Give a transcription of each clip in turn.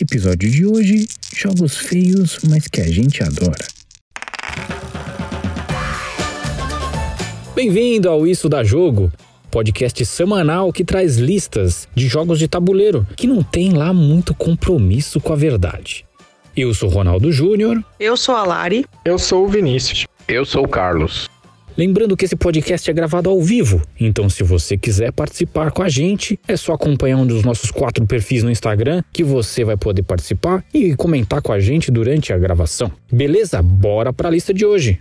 Episódio de hoje: jogos feios, mas que a gente adora. Bem-vindo ao Isso da Jogo, podcast semanal que traz listas de jogos de tabuleiro que não tem lá muito compromisso com a verdade. Eu sou Ronaldo Júnior. Eu sou a Lari. Eu sou o Vinícius. Eu sou o Carlos. Lembrando que esse podcast é gravado ao vivo, então se você quiser participar com a gente, é só acompanhar um dos nossos quatro perfis no Instagram que você vai poder participar e comentar com a gente durante a gravação. Beleza? Bora para a lista de hoje.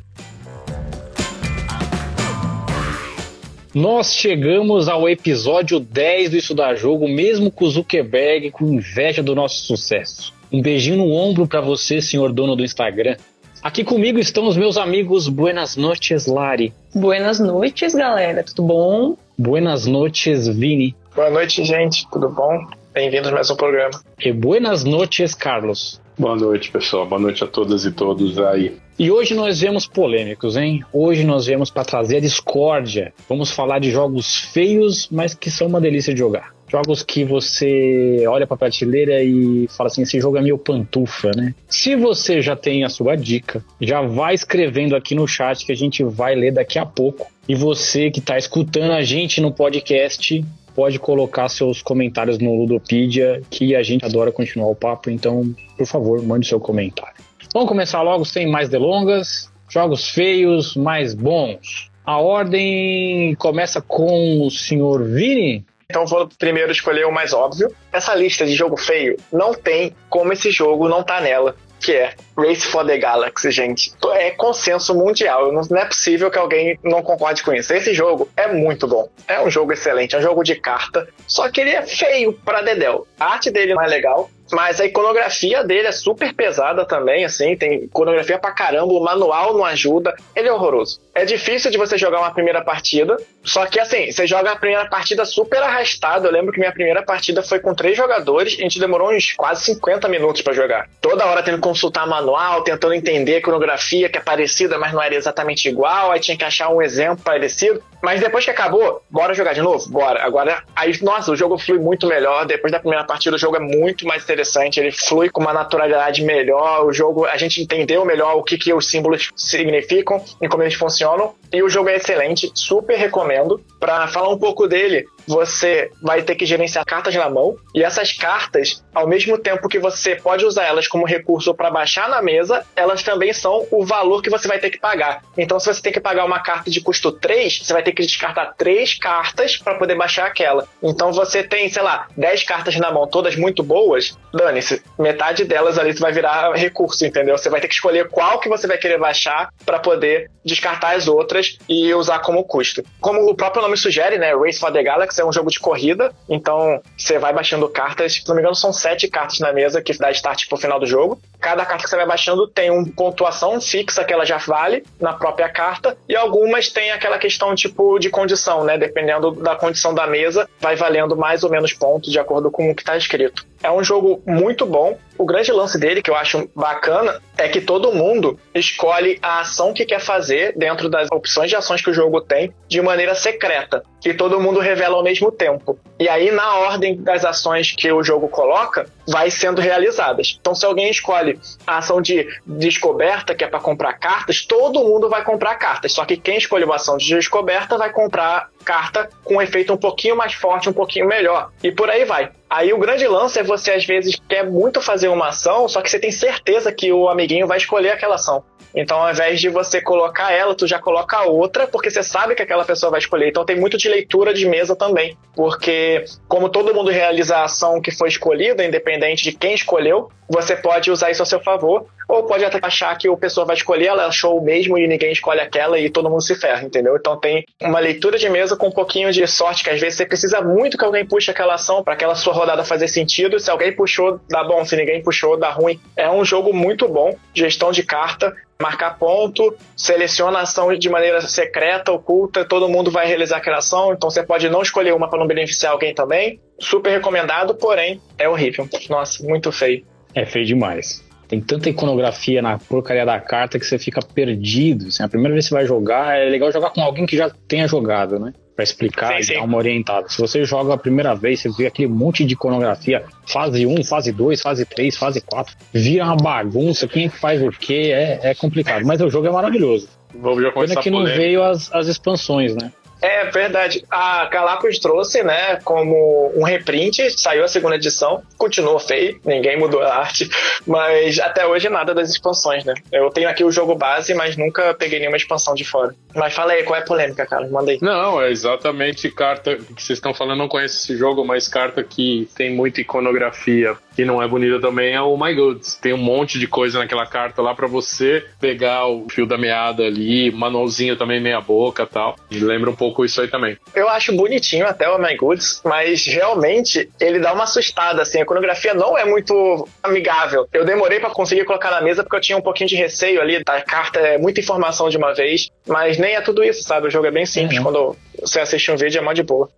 Nós chegamos ao episódio 10 do Isso da Jogo, mesmo com o Zuckerberg com inveja do nosso sucesso. Um beijinho no ombro para você, senhor dono do Instagram. Aqui comigo estão os meus amigos Buenas Noches, Lari. Buenas noites, galera. Tudo bom? Buenas noches, Vini. Boa noite, gente. Tudo bom? Bem-vindos a mais um programa. E buenas noches, Carlos. Boa noite, pessoal. Boa noite a todas e todos aí. E hoje nós viemos polêmicos, hein? Hoje nós viemos para trazer a discórdia. Vamos falar de jogos feios, mas que são uma delícia de jogar. Jogos que você olha para a prateleira e fala assim: esse jogo é meu pantufa, né? Se você já tem a sua dica, já vai escrevendo aqui no chat que a gente vai ler daqui a pouco. E você que está escutando a gente no podcast, pode colocar seus comentários no Ludopedia, que a gente adora continuar o papo. Então, por favor, mande seu comentário. Vamos começar logo sem mais delongas. Jogos feios, mais bons. A ordem começa com o senhor Vini. Então vou primeiro escolher o mais óbvio. Essa lista de jogo feio não tem como esse jogo não tá nela. Que é Race for the Galaxy, gente. É consenso mundial. Não é possível que alguém não concorde com isso. Esse jogo é muito bom. É um jogo excelente. É um jogo de carta. Só que ele é feio pra Dedel. A arte dele não é legal. Mas a iconografia dele é super pesada também, assim, tem iconografia pra caramba, o manual não ajuda, ele é horroroso. É difícil de você jogar uma primeira partida, só que assim, você joga a primeira partida super arrastado. Eu lembro que minha primeira partida foi com três jogadores, a gente demorou uns quase 50 minutos para jogar. Toda hora tendo que consultar manual, tentando entender a iconografia que é parecida, mas não era exatamente igual, aí tinha que achar um exemplo parecido. Mas depois que acabou, bora jogar de novo? Bora. Agora, aí, nossa, o jogo flui muito melhor. Depois da primeira partida, o jogo é muito mais interessante. Ele flui com uma naturalidade melhor. O jogo, a gente entendeu melhor o que, que os símbolos significam e como eles funcionam. E o jogo é excelente, super recomendo. Para falar um pouco dele, você vai ter que gerenciar cartas na mão e essas cartas, ao mesmo tempo que você pode usar elas como recurso para baixar na mesa, elas também são o valor que você vai ter que pagar. Então, se você tem que pagar uma carta de custo 3, você vai ter que descartar 3 cartas para poder baixar aquela. Então, você tem, sei lá, 10 cartas na mão, todas muito boas, dane-se, metade delas ali vai virar recurso, entendeu? Você vai ter que escolher qual que você vai querer baixar para poder descartar as outras e usar como custo. Como o próprio nome sugere, né, Race for the Galaxy é um jogo de corrida, então você vai baixando cartas, se não me engano são sete cartas na mesa que dá start pro final do jogo. Cada carta que você vai baixando tem uma pontuação fixa que ela já vale na própria carta, e algumas tem aquela questão tipo de condição, né, dependendo da condição da mesa, vai valendo mais ou menos pontos de acordo com o que está escrito. É um jogo muito bom. O grande lance dele, que eu acho bacana, é que todo mundo escolhe a ação que quer fazer dentro das opções de ações que o jogo tem de maneira secreta, que todo mundo revela ao mesmo tempo. E aí, na ordem das ações que o jogo coloca, vai sendo realizadas. Então, se alguém escolhe a ação de descoberta, que é para comprar cartas, todo mundo vai comprar cartas. Só que quem escolheu a ação de descoberta vai comprar carta com um efeito um pouquinho mais forte, um pouquinho melhor. E por aí vai. Aí o grande lance é você às vezes quer muito fazer uma ação, só que você tem certeza que o amiguinho vai escolher aquela ação. Então, ao invés de você colocar ela, tu já coloca outra, porque você sabe que aquela pessoa vai escolher. Então, tem muito de leitura de mesa também, porque como todo mundo realiza a ação que foi escolhida, independente de quem escolheu, você pode usar isso a seu favor, ou pode até achar que a pessoa vai escolher, ela achou o mesmo e ninguém escolhe aquela e todo mundo se ferra, entendeu? Então tem uma leitura de mesa com um pouquinho de sorte, que às vezes você precisa muito que alguém puxe aquela ação para aquela sua rodada fazer sentido. Se alguém puxou, dá bom, se ninguém puxou, dá ruim. É um jogo muito bom, gestão de carta, marcar ponto, seleciona a ação de maneira secreta, oculta, todo mundo vai realizar aquela ação, então você pode não escolher uma para não beneficiar alguém também. Super recomendado, porém é horrível. Nossa, muito feio. É feio demais. Tem tanta iconografia na porcaria da carta que você fica perdido. Assim, a primeira vez que você vai jogar, é legal jogar com alguém que já tenha jogado, né? Pra explicar Sim, e sim. dar uma orientada. Se você joga a primeira vez, você vê aquele monte de iconografia, fase 1, fase 2, fase 3, fase 4, vira uma bagunça, quem é que faz o quê, é, é complicado. Mas o jogo é maravilhoso. Vamos já Pena que não veio as, as expansões, né? É verdade. A Galapagos trouxe, né, como um reprint, saiu a segunda edição, continuou feio, ninguém mudou a arte, mas até hoje nada das expansões, né? Eu tenho aqui o jogo base, mas nunca peguei nenhuma expansão de fora. Mas fala aí, qual é a polêmica, cara? Manda aí. Não, é exatamente carta que vocês estão falando. Não conheço esse jogo, mas carta que tem muita iconografia que não é bonita também é o My Goods. Tem um monte de coisa naquela carta lá pra você pegar o fio da meada ali, manualzinho também meia boca tal. E lembra um pouco isso aí também. Eu acho bonitinho até o My Goods, mas realmente ele dá uma assustada, assim. A iconografia não é muito amigável. Eu demorei pra conseguir colocar na mesa porque eu tinha um pouquinho de receio ali da carta, é muita informação de uma vez, mas nem é tudo isso, sabe? O jogo é bem simples. Uhum. Quando você assiste um vídeo, é mó de boa.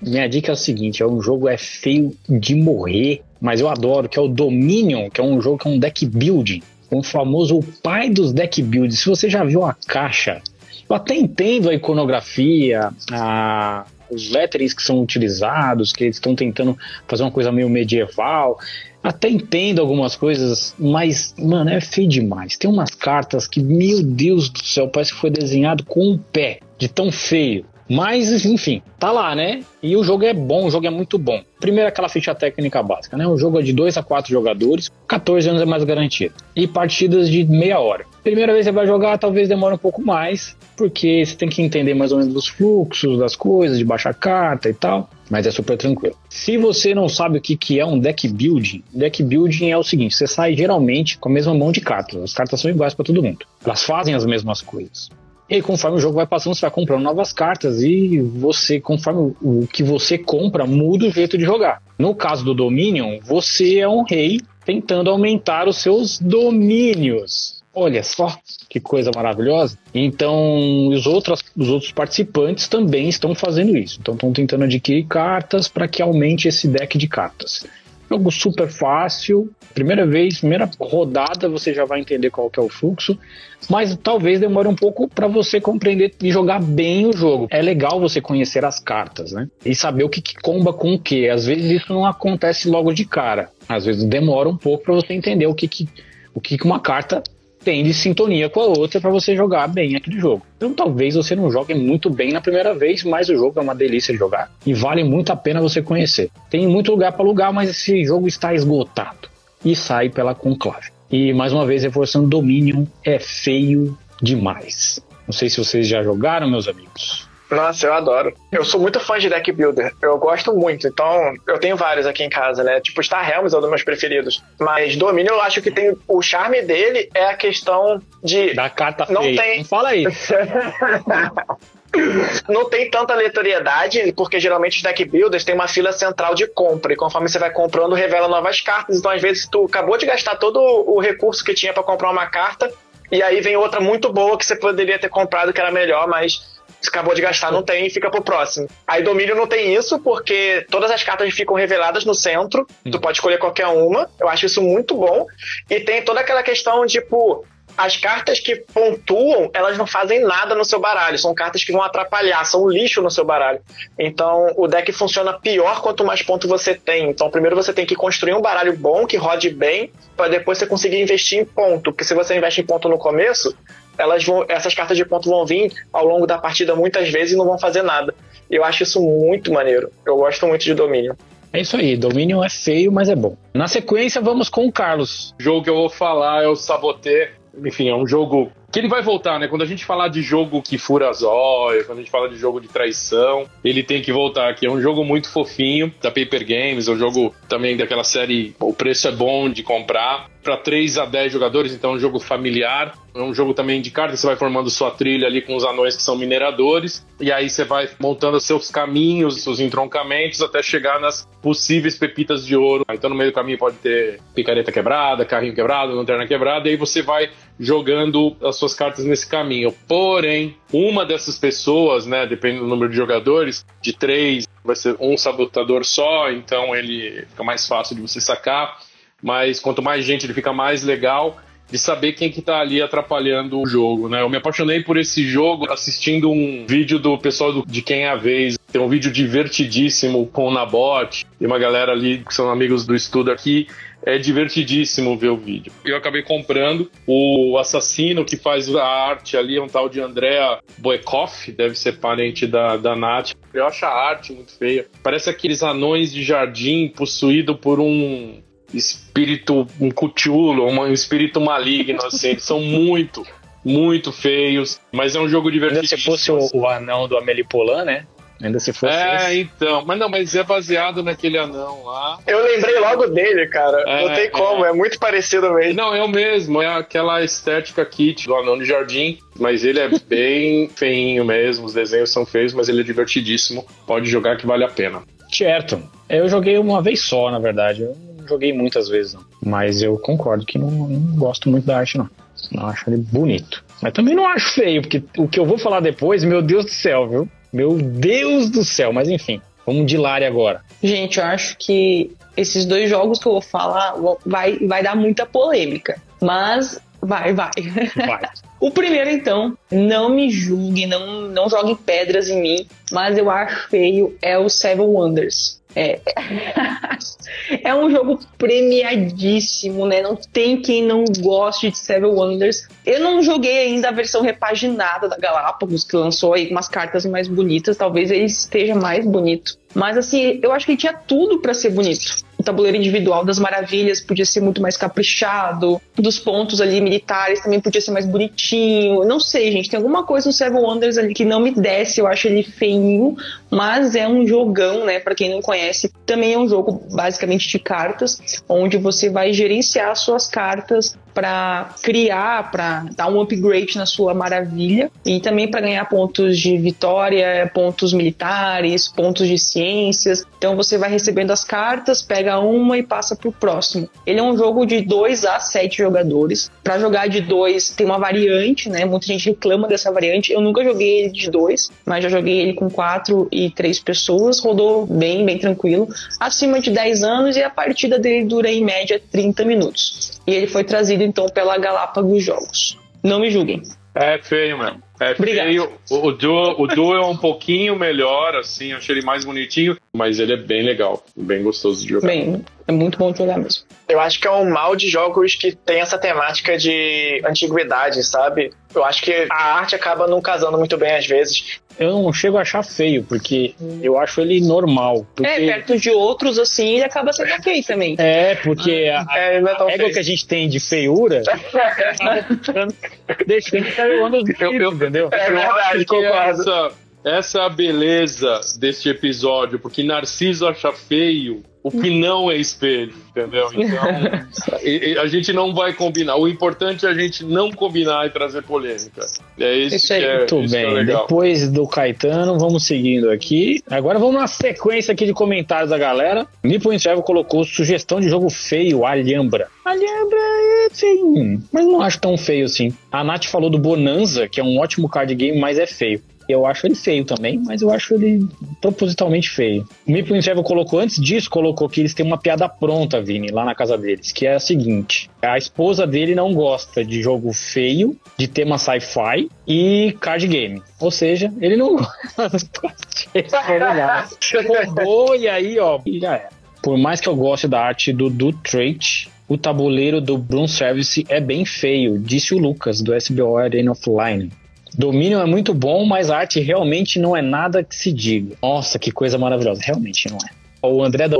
Minha dica é o seguinte: é um jogo é feio de morrer, mas eu adoro, que é o Dominion, que é um jogo que é um deck building. O famoso o pai dos deck builds. Se você já viu a caixa, eu até entendo a iconografia, a, os letterings que são utilizados, que eles estão tentando fazer uma coisa meio medieval. Até entendo algumas coisas, mas, mano, é feio demais. Tem umas cartas que, meu Deus do céu, parece que foi desenhado com um pé, de tão feio. Mas, enfim, tá lá, né? E o jogo é bom, o jogo é muito bom. Primeiro, aquela ficha técnica básica, né? O jogo é de 2 a 4 jogadores, 14 anos é mais garantido. E partidas de meia hora. Primeira vez que você vai jogar, talvez demore um pouco mais, porque você tem que entender mais ou menos os fluxos das coisas, de baixar carta e tal. Mas é super tranquilo. Se você não sabe o que, que é um deck building, deck building é o seguinte: você sai geralmente com a mesma mão de cartas. As cartas são iguais para todo mundo. Elas fazem as mesmas coisas. E aí, conforme o jogo vai passando, você vai comprando novas cartas e você, conforme o que você compra, muda o jeito de jogar. No caso do Dominion, você é um rei tentando aumentar os seus domínios. Olha só que coisa maravilhosa. Então, os outros, os outros participantes também estão fazendo isso. Então, estão tentando adquirir cartas para que aumente esse deck de cartas. Jogo super fácil. Primeira vez, primeira rodada, você já vai entender qual que é o fluxo. Mas talvez demore um pouco para você compreender e jogar bem o jogo. É legal você conhecer as cartas, né? E saber o que, que comba com o que. Às vezes isso não acontece logo de cara. Às vezes demora um pouco para você entender o que, que, o que, que uma carta tem de sintonia com a outra para você jogar bem aquele jogo. Então talvez você não jogue muito bem na primeira vez, mas o jogo é uma delícia de jogar e vale muito a pena você conhecer. Tem muito lugar para alugar, mas esse jogo está esgotado e sai pela conclave. E mais uma vez reforçando, Dominion é feio demais. Não sei se vocês já jogaram, meus amigos. Nossa, eu adoro. Eu sou muito fã de deck builder. Eu gosto muito. Então, eu tenho vários aqui em casa, né? Tipo, Star Realms é um dos meus preferidos. Mas Dominion, eu acho que tem. O charme dele é a questão de. Da carta Não feia. tem. Não fala aí. Não tem tanta aleatoriedade, porque geralmente os deck builders têm uma fila central de compra, e conforme você vai comprando, revela novas cartas. Então, às vezes, tu acabou de gastar todo o recurso que tinha pra comprar uma carta, e aí vem outra muito boa que você poderia ter comprado que era melhor, mas acabou de gastar, não tem e fica pro próximo. Aí Domínio não tem isso, porque todas as cartas ficam reveladas no centro, tu pode escolher qualquer uma, eu acho isso muito bom. E tem toda aquela questão, tipo, as cartas que pontuam, elas não fazem nada no seu baralho. São cartas que vão atrapalhar, são lixo no seu baralho. Então, o deck funciona pior quanto mais pontos você tem. Então, primeiro você tem que construir um baralho bom, que rode bem, para depois você conseguir investir em ponto. Porque se você investe em ponto no começo, elas vão, essas cartas de ponto vão vir ao longo da partida muitas vezes e não vão fazer nada. Eu acho isso muito maneiro. Eu gosto muito de Domínio. É isso aí, Dominion é feio, mas é bom. Na sequência, vamos com o Carlos. O jogo que eu vou falar é o Saboté. Enfim, é um jogo que ele vai voltar, né? Quando a gente falar de jogo que fura as olhos, quando a gente fala de jogo de traição, ele tem que voltar aqui. É um jogo muito fofinho, da Paper Games, é um jogo também daquela série, o preço é bom de comprar. Para 3 a 10 jogadores, então é um jogo familiar. É um jogo também de cartas, você vai formando sua trilha ali com os anões que são mineradores, e aí você vai montando seus caminhos, seus entroncamentos, até chegar nas possíveis pepitas de ouro. Então no meio do caminho pode ter picareta quebrada, carrinho quebrado, lanterna quebrada, e aí você vai jogando as suas cartas nesse caminho. Porém, uma dessas pessoas, né, dependendo do número de jogadores, de três, vai ser um sabotador só, então ele fica mais fácil de você sacar. Mas quanto mais gente ele fica mais legal. de saber quem que tá ali atrapalhando o jogo, né? Eu me apaixonei por esse jogo assistindo um vídeo do pessoal do, de Quem é a Vez. Tem um vídeo divertidíssimo com o Nabot e uma galera ali que são amigos do estudo aqui é divertidíssimo ver o vídeo. Eu acabei comprando o assassino que faz a arte ali, é um tal de Andrea Boekoff, deve ser parente da, da Nath. Eu acho a arte muito feia. Parece aqueles anões de jardim possuído por um espírito, um cutulo, um espírito maligno, assim. Eles são muito, muito feios, mas é um jogo divertido. Se fosse o, o anão do Amélie Polan, né? Ainda se fosse. É, esse. então. Mas não, mas é baseado naquele anão lá. Eu lembrei logo dele, cara. É, não tem como, é. é. muito parecido mesmo. Não, é o mesmo. É aquela estética kit do anão de jardim. Mas ele é bem feinho mesmo. Os desenhos são feios, mas ele é divertidíssimo. Pode jogar que vale a pena. Certo. Eu joguei uma vez só, na verdade. Eu joguei muitas vezes, não. Mas eu concordo que não, não gosto muito da arte, não. Não acho ele bonito. Mas também não acho feio, porque o que eu vou falar depois, meu Deus do céu, viu? Meu Deus do céu, mas enfim, vamos de Lari agora. Gente, eu acho que esses dois jogos que eu vou falar vai, vai dar muita polêmica. Mas vai, vai. Vai. o primeiro, então, não me julgue, não, não jogue pedras em mim, mas eu acho feio é o Seven Wonders. É, é um jogo premiadíssimo, né? Não tem quem não goste de Seven Wonders. Eu não joguei ainda a versão repaginada da Galápagos, que lançou aí umas cartas mais bonitas. Talvez ele esteja mais bonito. Mas assim, eu acho que ele tinha tudo para ser bonito tabuleiro individual das maravilhas podia ser muito mais caprichado, dos pontos ali militares também podia ser mais bonitinho. Não sei, gente, tem alguma coisa no Seven Wonders ali que não me desce, eu acho ele feinho, mas é um jogão, né? Para quem não conhece, também é um jogo basicamente de cartas, onde você vai gerenciar suas cartas para criar, para dar um upgrade na sua maravilha e também para ganhar pontos de vitória, pontos militares, pontos de ciências. Então você vai recebendo as cartas, pega uma e passa para o próximo. Ele é um jogo de 2 a 7 jogadores. Para jogar de 2 tem uma variante, né? Muita gente reclama dessa variante. Eu nunca joguei ele de 2, mas já joguei ele com 4 e 3 pessoas. Rodou bem, bem tranquilo. Acima de 10 anos e a partida dele dura em média 30 minutos. E ele foi trazido então pela Galápagos Jogos. Não me julguem. É feio mesmo. É Obrigado. feio. O, o, o Duo é um pouquinho melhor, assim, achei ele mais bonitinho, mas ele é bem legal, bem gostoso de jogar. Bem, é muito bom de jogar mesmo. Eu acho que é um mal de jogos que tem essa temática de antiguidade, sabe? Eu acho que a arte acaba não casando muito bem às vezes. Eu não chego a achar feio, porque eu acho ele normal. Porque... É, perto de outros, assim, ele acaba sendo ok também. É, porque a, é, é a égua que a gente tem de feiura deixando que o onda entendeu? É verdade, concordo. Essa, é a beleza deste episódio, porque Narciso acha feio o que não é espelho, entendeu? Então, a gente não vai combinar. O importante é a gente não combinar e trazer polêmica. É isso, isso aí. É, Muito isso bem. É Depois do Caetano, vamos seguindo aqui. Agora vamos na sequência aqui de comentários da galera. Nipo Travel colocou sugestão de jogo feio, Alhambra. Alhambra é feio, mas não acho tão feio assim. A Nath falou do Bonanza, que é um ótimo card game, mas é feio. Eu acho ele feio também, mas eu acho ele propositalmente feio. O Meeple Travel colocou, antes disso, colocou que eles têm uma piada pronta, Vini, lá na casa deles, que é a seguinte: a esposa dele não gosta de jogo feio, de tema sci-fi e card game. Ou seja, ele não gosta. Roubou e aí, ó, já é. Por mais que eu goste da arte do, do Trait, o tabuleiro do Broom Service é bem feio, disse o Lucas, do SBO Arena Offline. Dominion é muito bom, mas a arte realmente não é nada que se diga. Nossa, que coisa maravilhosa. Realmente não é. O André da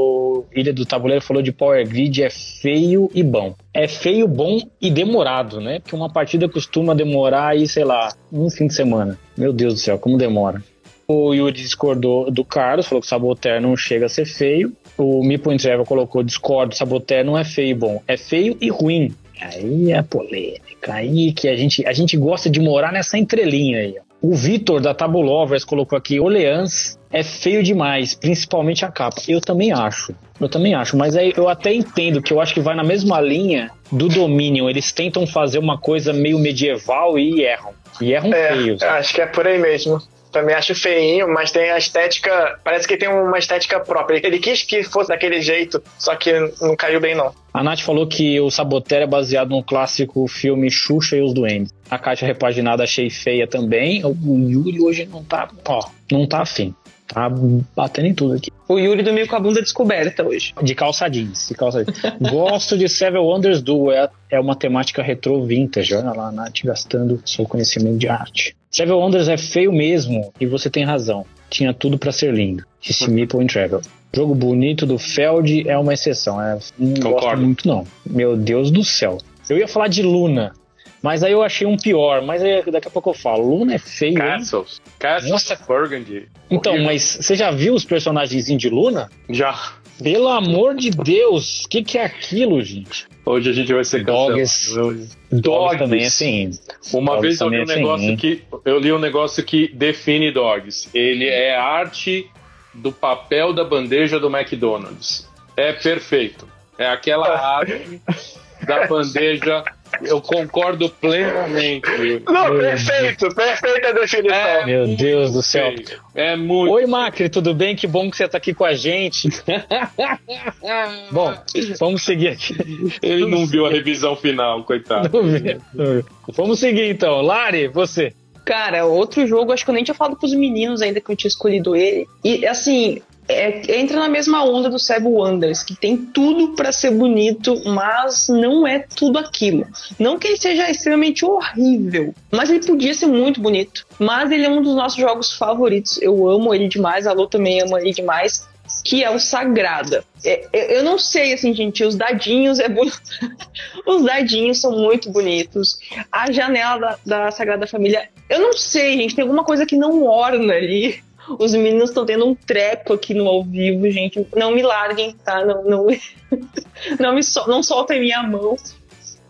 Ilha do Tabuleiro falou de Power Grid é feio e bom. É feio, bom e demorado, né? Porque uma partida costuma demorar aí, sei lá, um fim de semana. Meu Deus do céu, como demora. O Yuri discordou do Carlos, falou que Saboteur não chega a ser feio. O Mipo Travel colocou discordo, Saboteur não é feio e bom. É feio e ruim. Aí é polêmica. Aí que a gente, a gente gosta de morar nessa entrelinha aí. O Vitor da Tabulovers colocou aqui: Orleans é feio demais, principalmente a capa. Eu também acho. Eu também acho, mas aí eu até entendo que eu acho que vai na mesma linha do Dominion. Eles tentam fazer uma coisa meio medieval e erram. E erram é, feios. Acho que é por aí mesmo. Também acho feinho, mas tem a estética. Parece que tem uma estética própria. Ele quis que fosse daquele jeito, só que não caiu bem, não. A Nath falou que o Saboteur é baseado no clássico filme Xuxa e os Duendes. A caixa repaginada achei feia também. O Yuri hoje não tá, ó, não tá afim. Tá batendo em tudo aqui. O Yuri dormiu com a bunda descoberta hoje. De calça jeans. De calça jeans. Gosto de Seven Wonders Duel. É, é uma temática retro vintage. Olha lá, Nath gastando seu conhecimento de arte. Seven Wonders é feio mesmo, e você tem razão. Tinha tudo para ser lindo. Disse Meeple in Travel. Jogo bonito do Feld é uma exceção. É, não Concordo. gosto muito, não. Meu Deus do céu. Eu ia falar de Luna, mas aí eu achei um pior. Mas aí daqui a pouco eu falo. Luna é feio. hein? Castles. Castles Nossa. Burgundy. Então, Horrível. mas você já viu os personagens de Luna? Já. Pelo amor de Deus, o que, que é aquilo, gente? Hoje a gente vai ser Dogs. cancelado. Dogs também é assim. Uma Dogs vez eu li um é assim, negócio que eu li um negócio que define dogs. Ele é a arte do papel da bandeja do McDonald's. É perfeito. É aquela arte da bandeja. Eu concordo plenamente. Não, Meu perfeito, perfeita definição. É Meu Deus do céu. É muito. Oi, Macri, tudo bem? Que bom que você tá aqui com a gente. Bom, vamos seguir aqui. Ele não viu a revisão final, coitado. Vamos ver. Vamos seguir então. Lari, você. Cara, outro jogo, acho que eu nem tinha falado pros meninos ainda que eu tinha escolhido ele. E assim, é- entra na mesma onda do Seven Wonders, que tem tudo pra ser bonito, mas não é tudo aquilo. Não que ele seja extremamente horrível, mas ele podia ser muito bonito. Mas ele é um dos nossos jogos favoritos. Eu amo ele demais, a Lô também ama ele demais. Que é o Sagrada. É- é- eu não sei, assim, gente, os dadinhos é bonito. os dadinhos são muito bonitos. A janela da, da Sagrada Família, eu não sei, gente, tem alguma coisa que não orna ali. Os meninos estão tendo um treco aqui no ao vivo, gente. Não me larguem, tá? Não, não, não me sol, não soltem minha mão.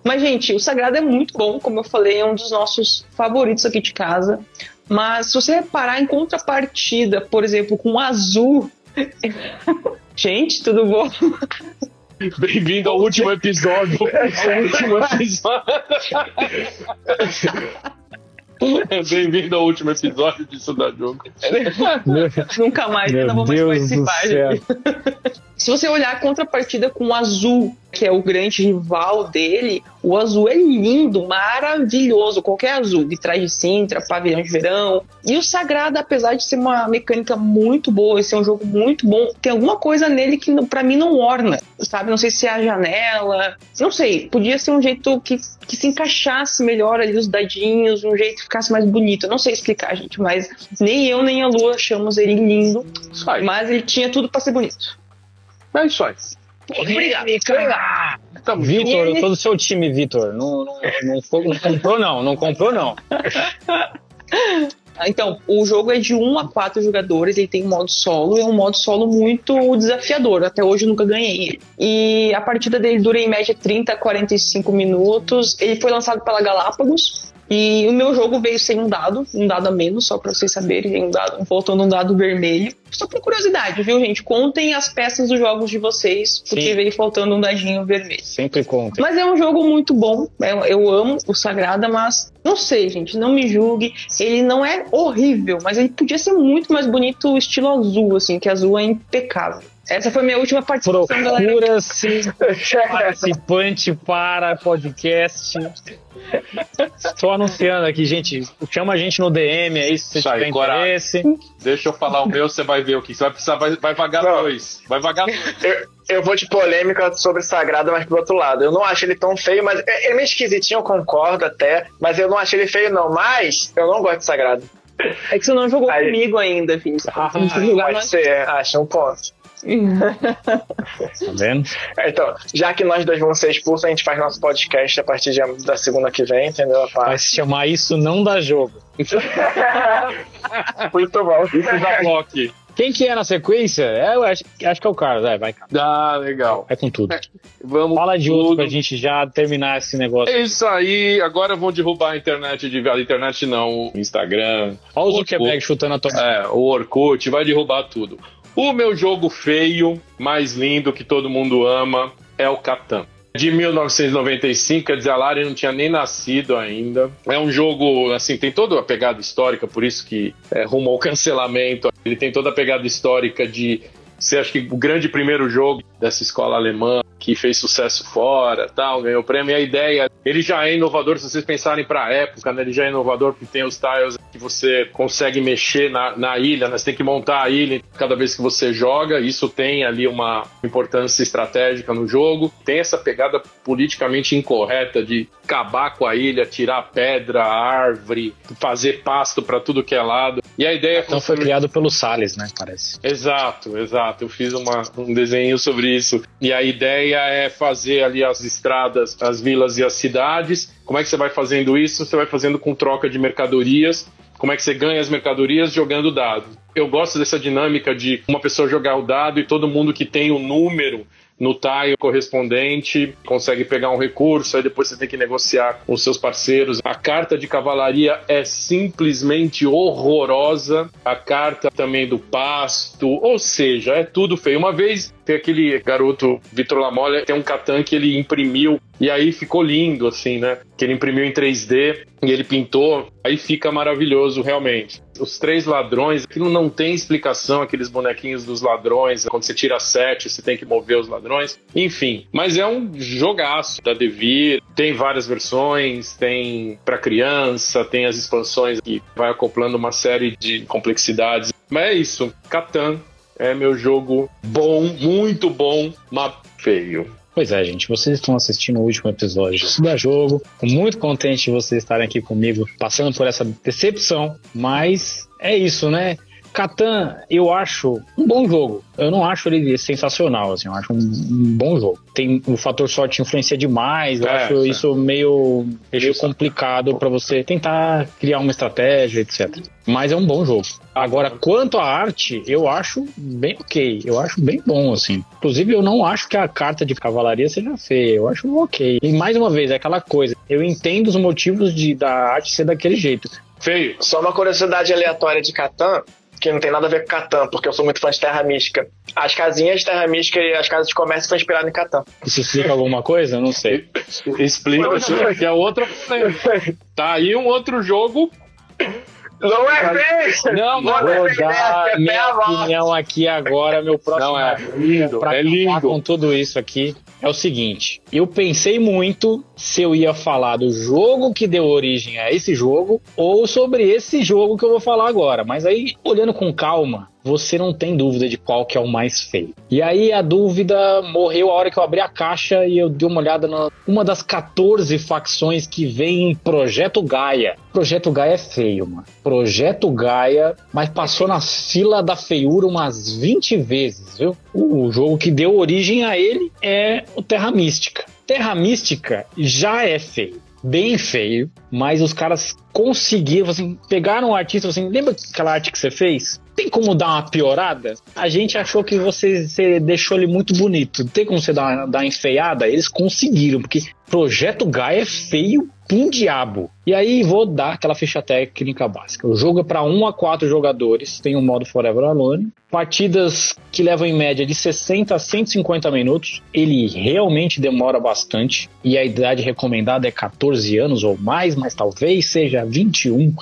Mas, gente, o Sagrado é muito bom, como eu falei, é um dos nossos favoritos aqui de casa. Mas se você reparar em contrapartida, por exemplo, com o azul. gente, tudo bom? Bem-vindo ao último episódio. Ao último episódio. Bem-vindo ao último episódio disso da jogo. Nunca mais, Meu não vou mais Deus participar. Se você olhar a contrapartida com o azul, que é o grande rival dele, o azul é lindo, maravilhoso. Qualquer azul, de trás de Sintra, pavilhão de verão. E o Sagrado, apesar de ser uma mecânica muito boa, e ser um jogo muito bom, tem alguma coisa nele que pra mim não orna, sabe? Não sei se é a janela, não sei. Podia ser um jeito que, que se encaixasse melhor ali os dadinhos, um jeito que ficasse mais bonito. Eu não sei explicar, gente, mas nem eu nem a Lua achamos ele lindo, mas ele tinha tudo pra ser bonito. É isso aí. Obrigado. Tamo Vitor, eu tô do seu time, Vitor. Não, não, não, comprou, não. Não comprou, não. Então, o jogo é de 1 a 4 jogadores, ele tem um modo solo, e é um modo solo muito desafiador. Até hoje eu nunca ganhei ele. E a partida dele dura em média 30 a 45 minutos. Ele foi lançado pela Galápagos. E o meu jogo veio sem um dado, um dado a menos, só pra vocês saberem, um dado, faltando um dado vermelho. Só por curiosidade, viu, gente? Contem as peças dos jogos de vocês, porque Sim. veio faltando um dadinho vermelho. Sempre conta. Mas é um jogo muito bom. Eu, eu amo o Sagrada, mas não sei, gente. Não me julgue. Ele não é horrível, mas ele podia ser muito mais bonito, estilo azul, assim, que azul é impecável. Essa foi minha última participação, galera. Procura-se participante para podcast. Estou anunciando aqui, gente. Chama a gente no DM aí se você Isso aí, tiver coragem. interesse. Deixa eu falar o meu, você vai ver o que. Você vai precisar, vai, vai vagar Não. dois. Vai vagar dois. Eu, eu vou de polêmica sobre Sagrado, mas pro outro lado. Eu não acho ele tão feio, mas é, ele é meio esquisitinho, eu concordo até. Mas eu não acho ele feio, não. Mas eu não gosto de Sagrado. É que você não jogou Aí. comigo ainda, Vinícius. Ah, jogar Pode ser, acho um ponto. Tá vendo? É, Então, já que nós dois vamos ser expulsos, a gente faz nosso podcast a partir de- da segunda que vem, entendeu? Vai se chamar Isso Não Dá Jogo. Muito bom. Isso da Block. Quem que é na sequência? É, eu acho, acho que é o Carlos. Vai, vai, Carlos. Ah, legal. Vai com tudo. Vamos Fala de com outro tudo. pra gente já terminar esse negócio. É isso aí. Agora vão derrubar a internet de a internet não, o Instagram. Olha o Zuckerberg chutando a tua. É, o Orkut, vai derrubar tudo. O meu jogo feio, mais lindo, que todo mundo ama, é o Catan. de 1995, quer dizer, a Lari não tinha nem nascido ainda. É um jogo, assim, tem toda a pegada histórica, por isso que é rumo ao cancelamento. Ele tem toda a pegada histórica de ser, acho que, o grande primeiro jogo dessa escola alemã que fez sucesso fora, tal, ganhou prêmio. E a ideia, ele já é inovador, se vocês pensarem para a época, né, ele já é inovador porque tem os tiles que você consegue mexer na, na ilha, né, você tem que montar a ilha cada vez que você joga. Isso tem ali uma importância estratégica no jogo. Tem essa pegada politicamente incorreta de acabar com a ilha, tirar pedra, árvore, fazer pasto para tudo que é lado. E a ideia então foi criado pelo Salles, né? Parece. Exato, exato. Eu fiz uma, um desenho sobre isso. E a ideia é fazer ali as estradas, as vilas e as cidades. Como é que você vai fazendo isso? Você vai fazendo com troca de mercadorias. Como é que você ganha as mercadorias jogando dado? Eu gosto dessa dinâmica de uma pessoa jogar o dado e todo mundo que tem o número no tile correspondente, consegue pegar um recurso, aí depois você tem que negociar com os seus parceiros. A carta de cavalaria é simplesmente horrorosa. A carta também do pasto, ou seja, é tudo feio. Uma vez tem aquele garoto Vitor Lamolle, tem um Catan que ele imprimiu e aí ficou lindo, assim, né? Que ele imprimiu em 3D e ele pintou, aí fica maravilhoso, realmente. Os três ladrões, aquilo não tem explicação, aqueles bonequinhos dos ladrões, quando você tira sete, você tem que mover os ladrões. Enfim, mas é um jogaço da Devir, tem várias versões, tem para criança, tem as expansões que vai acoplando uma série de complexidades. Mas é isso, Catan é meu jogo bom, muito bom, mas feio. Pois é, gente, vocês estão assistindo o último episódio da jogo. muito contente de vocês estarem aqui comigo, passando por essa decepção, mas é isso, né? Catan, eu acho um bom jogo. Eu não acho ele sensacional, assim, eu acho um, um bom jogo. Tem o fator sorte influencia demais, eu é, acho é. isso meio, meio complicado para você tentar criar uma estratégia, etc. Mas é um bom jogo. Agora, quanto à arte, eu acho bem ok. Eu acho bem bom, assim. Inclusive, eu não acho que a carta de cavalaria seja feia. Eu acho ok. E mais uma vez, é aquela coisa. Eu entendo os motivos de, da arte ser daquele jeito. Feio. Só uma curiosidade aleatória de Catan que não tem nada a ver com Catan, porque eu sou muito fã de Terra Mística. As casinhas de Terra Mística e as casas de comércio são inspiradas em Catan. Isso explica alguma coisa? Não sei. Explica, que é outro. Tá aí um outro jogo não é fake! Não, não, vou é dar é minha opinião aqui agora, meu próximo. Não, é lindo, pra é lindo. com tudo isso aqui é o seguinte: eu pensei muito se eu ia falar do jogo que deu origem a esse jogo ou sobre esse jogo que eu vou falar agora. Mas aí, olhando com calma, você não tem dúvida de qual que é o mais feio. E aí a dúvida morreu a hora que eu abri a caixa e eu dei uma olhada na uma das 14 facções que vem em Projeto Gaia. Projeto Gaia é feio, mano. Projeto Gaia, mas passou na fila da feiura umas 20 vezes, viu? O jogo que deu origem a ele é o Terra Mística. Terra Mística já é feio bem feio, mas os caras conseguiram, assim, pegaram o artista, assim, lembra aquela arte que você fez? Tem como dar uma piorada? A gente achou que você, você deixou ele muito bonito. Tem como você dar, dar uma enfeiada? Eles conseguiram, porque Projeto Gaia é feio um diabo. E aí vou dar aquela ficha técnica básica. O jogo é para 1 a 4 jogadores, tem um modo Forever Alone. Partidas que levam em média de 60 a 150 minutos. Ele realmente demora bastante e a idade recomendada é 14 anos ou mais, mas talvez seja 21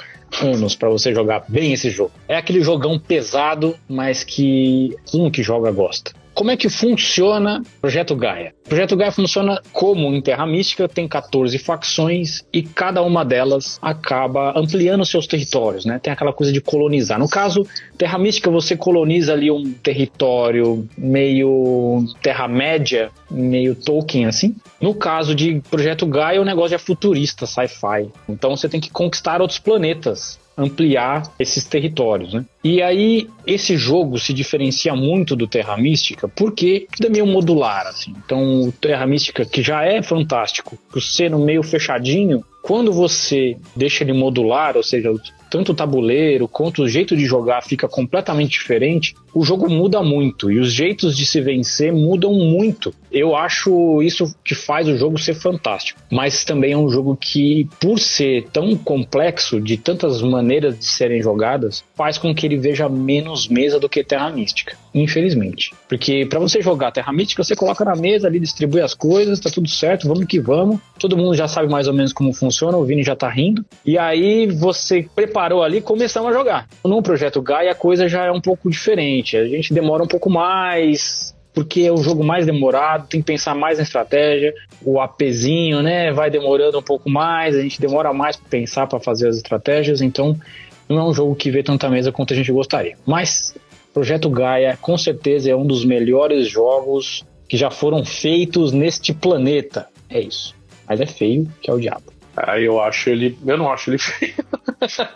anos para você jogar bem esse jogo. É aquele jogão pesado, mas que um que joga gosta. Como é que funciona o Projeto Gaia? O Projeto Gaia funciona como em Terra Mística, tem 14 facções e cada uma delas acaba ampliando seus territórios, né? Tem aquela coisa de colonizar. No caso, Terra Mística, você coloniza ali um território meio Terra-média, meio Tolkien, assim. No caso de Projeto Gaia, o negócio é futurista, sci-fi. Então você tem que conquistar outros planetas ampliar esses territórios, né? E aí esse jogo se diferencia muito do Terra Mística porque é meio modular, assim. Então o Terra Mística que já é fantástico, por ser no meio fechadinho, quando você deixa ele modular, ou seja, tanto o tabuleiro quanto o jeito de jogar fica completamente diferente, o jogo muda muito e os jeitos de se vencer mudam muito. Eu acho isso que faz o jogo ser fantástico, mas também é um jogo que, por ser tão complexo, de tantas maneiras de serem jogadas, faz com que ele veja menos mesa do que Terra Mística. Infelizmente. Porque para você jogar Terra Mística, você coloca na mesa ali, distribui as coisas, tá tudo certo, vamos que vamos. Todo mundo já sabe mais ou menos como funciona, o Vini já tá rindo. E aí você preparou ali, começamos a jogar. Num projeto Gaia a coisa já é um pouco diferente. A gente demora um pouco mais, porque é o jogo mais demorado, tem que pensar mais na estratégia. O APzinho, né, vai demorando um pouco mais, a gente demora mais para pensar para fazer as estratégias, então não é um jogo que vê tanta mesa quanto a gente gostaria. Mas Projeto Gaia com certeza é um dos melhores jogos que já foram feitos neste planeta. É isso. Mas é feio, que é o diabo. Ah, eu acho ele. Eu não acho ele feio.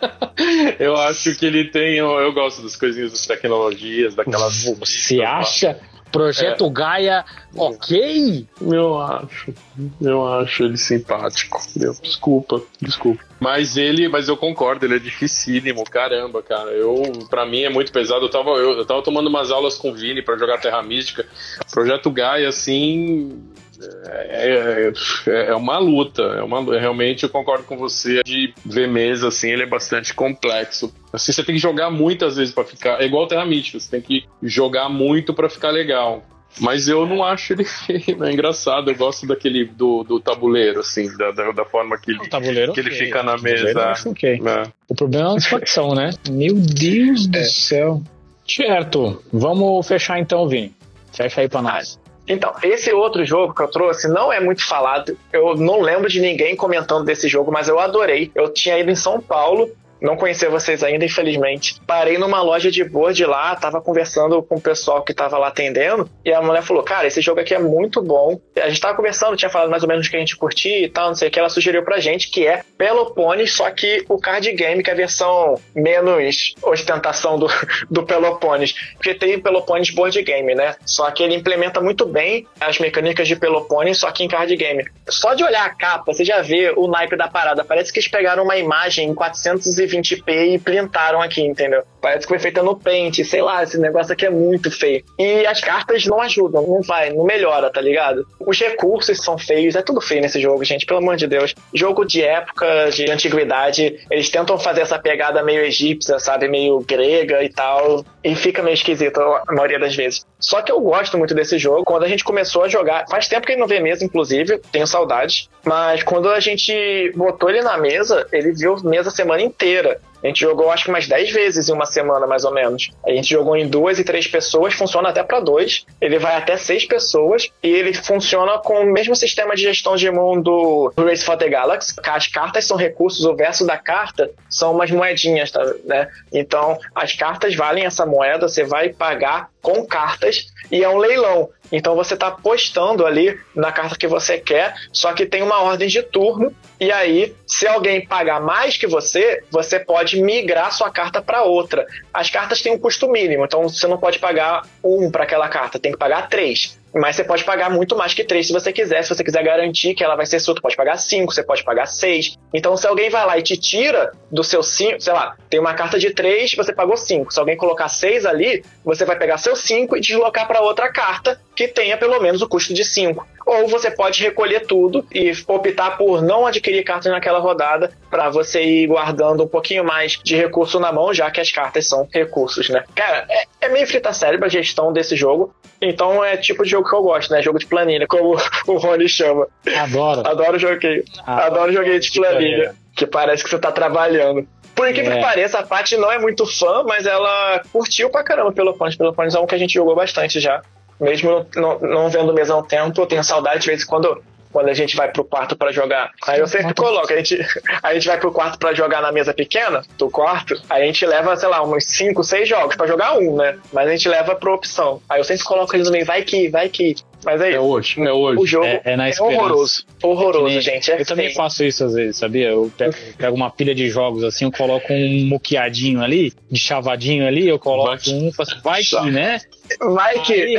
eu acho que ele tem. Eu, eu, gosto das coisinhas, das tecnologias, daquelas. Você acha? Projeto é. Gaia, ok? Eu acho. Eu acho ele simpático. Desculpa, desculpa. Mas ele, mas eu concordo, ele é dificílimo, caramba, cara. Eu, para mim é muito pesado. Eu tava, eu, eu tava tomando umas aulas com o Vini para jogar Terra Mística. Projeto Gaia, assim, é, é, é, uma luta. É uma, realmente eu concordo com você de ver mesa assim, ele é bastante complexo. Assim, você tem que jogar muitas vezes para ficar. É igual Terra Mítica, você tem que jogar muito para ficar legal. Mas eu não acho ele feio, é engraçado. Eu gosto daquele do, do tabuleiro, assim, da, da, da forma que ele, que okay. ele fica na mesa. Okay. É. O problema é a satisfação, né? Meu Deus do é. céu. Certo, vamos fechar então, Vini. Fecha aí pra nós. Então, esse outro jogo que eu trouxe não é muito falado. Eu não lembro de ninguém comentando desse jogo, mas eu adorei. Eu tinha ido em São Paulo não conhecia vocês ainda, infelizmente. Parei numa loja de board lá, tava conversando com o pessoal que tava lá atendendo, e a mulher falou: Cara, esse jogo aqui é muito bom. A gente tava conversando, tinha falado mais ou menos o que a gente curtia e tal, não sei o que. Ela sugeriu pra gente que é Pelopones, só que o card game, que é a versão menos ostentação do, do Pelopones. Porque tem Pelopones board game, né? Só que ele implementa muito bem as mecânicas de Pelopones, só que em card game. Só de olhar a capa, você já vê o naipe da parada. Parece que eles pegaram uma imagem em 420 20p e printaram aqui, entendeu? Parece que foi feita no Paint, sei lá, esse negócio aqui é muito feio. E as cartas não ajudam, não vai, não melhora, tá ligado? Os recursos são feios, é tudo feio nesse jogo, gente, pelo amor de Deus. Jogo de época, de antiguidade, eles tentam fazer essa pegada meio egípcia, sabe? Meio grega e tal, e fica meio esquisito a maioria das vezes. Só que eu gosto muito desse jogo. Quando a gente começou a jogar, faz tempo que ele não vê mesa, inclusive, tenho saudades. Mas quando a gente botou ele na mesa, ele viu mesa a semana inteira. brasileira A gente jogou acho que umas 10 vezes em uma semana, mais ou menos. A gente jogou em duas e três pessoas, funciona até para dois. Ele vai até seis pessoas e ele funciona com o mesmo sistema de gestão de mundo do Race for the Galaxy. As cartas são recursos, o verso da carta são umas moedinhas, tá, né? Então, as cartas valem essa moeda, você vai pagar com cartas e é um leilão. Então você está apostando ali na carta que você quer, só que tem uma ordem de turno. E aí, se alguém pagar mais que você, você pode migrar sua carta para outra. As cartas têm um custo mínimo, então você não pode pagar um para aquela carta, tem que pagar três. Mas você pode pagar muito mais que três se você quiser. Se você quiser garantir que ela vai ser sua, tu pode pagar cinco, você pode pagar seis. Então, se alguém vai lá e te tira do seu cinco, sei lá, tem uma carta de três, você pagou cinco. Se alguém colocar seis ali, você vai pegar seu cinco e deslocar para outra carta que tenha pelo menos o custo de cinco. Ou você pode recolher tudo e optar por não adquirir cartas naquela rodada para você ir guardando um pouquinho mais de recurso na mão, já que as cartas são recursos, né? Cara, é, é meio frita cérebro a gestão desse jogo. Então é tipo de jogo que eu gosto, né? Jogo de planilha, como o Rony chama. Adoro. Adoro joguinho. Adoro, Adoro joguinho de planilha. Que parece que você tá trabalhando. Por incrível é. que pareça, a Paty não é muito fã, mas ela curtiu pra caramba pelo Pelo Pelopones é um que a gente jogou bastante já. Mesmo não, não vendo mesmo há um tempo, eu tenho saudade de vez em quando quando a gente vai pro quarto para jogar. Aí eu sempre coloco, a gente, a gente vai pro quarto para jogar na mesa pequena do quarto, aí a gente leva, sei lá, uns 5, 6 jogos para jogar um, né? Mas a gente leva pro opção. Aí eu sempre coloco eles no meio, vai que, vai que. Mas é, é hoje, é hoje. O jogo é, é, é horroroso. Horroroso, nem, gente. É eu feio. também faço isso às vezes, sabia? Eu pego, pego, uma pilha de jogos assim, eu coloco um moqueadinho ali, de chavadinho ali, eu coloco vai, um, faço, vai que, né? Vai que. Aí,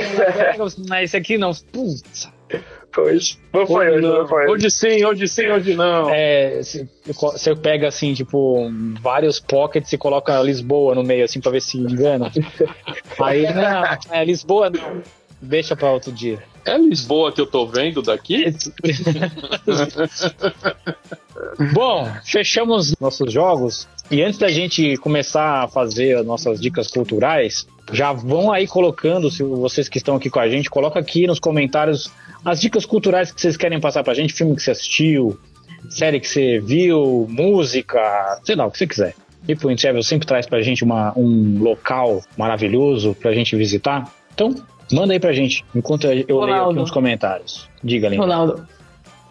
mas esse aqui não. Putz. Pois. Não foi hoje, não, não foi hoje. sim, hoje sim, hoje não. É, você pega assim, tipo, vários pockets e coloca Lisboa no meio, assim, pra ver se engana. Aí, não, é Lisboa não. Deixa pra outro dia. É Lisboa que eu tô vendo daqui? Bom, fechamos nossos jogos. E antes da gente começar a fazer as nossas dicas culturais, já vão aí colocando, se vocês que estão aqui com a gente, coloca aqui nos comentários as dicas culturais que vocês querem passar pra gente, filme que você assistiu, série que você viu, música, sei lá, o que você quiser. E o Travel sempre traz pra gente uma, um local maravilhoso pra gente visitar. Então, manda aí pra gente, enquanto eu Ronaldo. leio aqui nos comentários. Diga, Linda. Ronaldo,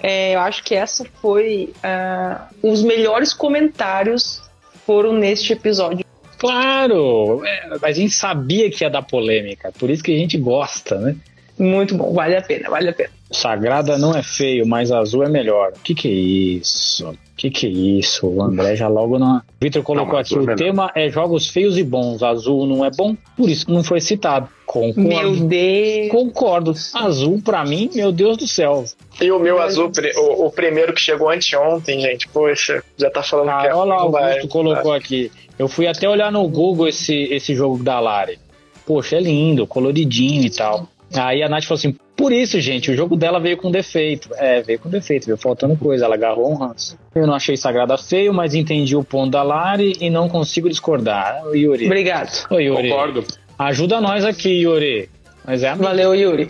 é, eu acho que essa foi uh, os melhores comentários foram neste episódio. Claro! É, a gente sabia que ia dar polêmica, por isso que a gente gosta, né? Muito bom, vale a pena, vale a pena. Sagrada não é feio, mas azul é melhor. O que, que é isso? O que, que é isso? O André já logo não. Vitor colocou não, aqui: o é tema é jogos feios e bons. Azul não é bom, por isso que não foi citado. Concordo. Meu Deus. Concordo. Azul, pra mim, meu Deus do céu. E o meu azul, o, o primeiro que chegou anteontem, gente, poxa, já tá falando ah, que é. Olha lá, o Augusto colocou aqui. Eu fui até olhar no Google esse, esse jogo da Lari. Poxa, é lindo, coloridinho e tal. Aí a Nath falou assim: por isso, gente, o jogo dela veio com defeito. É, veio com defeito, veio faltando coisa. Ela agarrou um ranço. Eu não achei Sagrada feio, mas entendi o ponto da Lari e não consigo discordar. Yuri. Obrigado. Oi, Yuri. Concordo. Ajuda nós aqui, Yuri. Mas é Valeu, Yuri.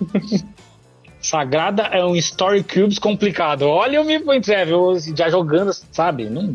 Sagrada é um Story Cubes complicado. Olha o Meeple Travel já jogando, sabe? Não,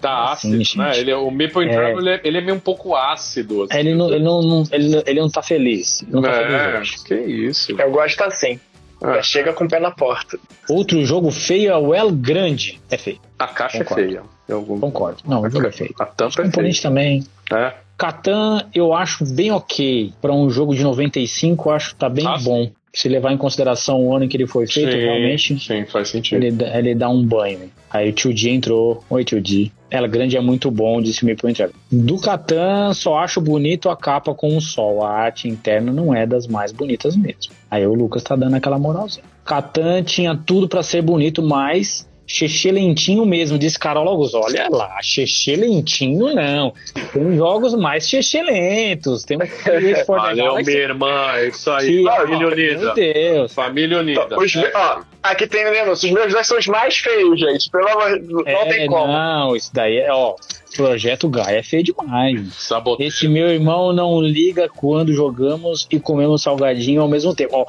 Tá ácido, sim, né? Ele, o Maple é. Travel ele, é, ele é meio um pouco ácido. Assim. Ele, não, ele, não, não, ele, ele não tá feliz. Não tá é, feliz que isso. Eu gosto assim. É. chega com o pé na porta. Outro jogo feio é o El Grande. É feio. A caixa Concordo. é feia. Eu... Concordo. Não, o jogo é feio. A tampa é feia. também. É. Catan eu acho bem ok. Para um jogo de 95, eu acho que tá bem ah, bom. Sim se levar em consideração o ano em que ele foi feito, sim, realmente. Sim, faz sentido. Ele, ele dá um banho. Aí o Tio D entrou. Oi, Tio D. Ela grande é muito bom, disse o Meeple Travel. Do Catan, só acho bonito a capa com o sol. A arte interna não é das mais bonitas mesmo. Aí o Lucas tá dando aquela moralzinha. Catan tinha tudo para ser bonito, mas Xexê lentinho mesmo, disse Carol Olha lá, xexê lentinho não. Tem jogos mais xexê lentos. Tem um Valeu, minha irmã, é isso aí. Que, família unida. Meu Deus. Família unida. Os, ó, aqui tem menos. Os meus dois são os mais feios, gente. Pelo amor não é, tem como. Não, isso daí é, ó. Projeto Gaia é feio demais. Saboteio. Esse meu irmão não liga quando jogamos e comemos salgadinho ao mesmo tempo. Ó,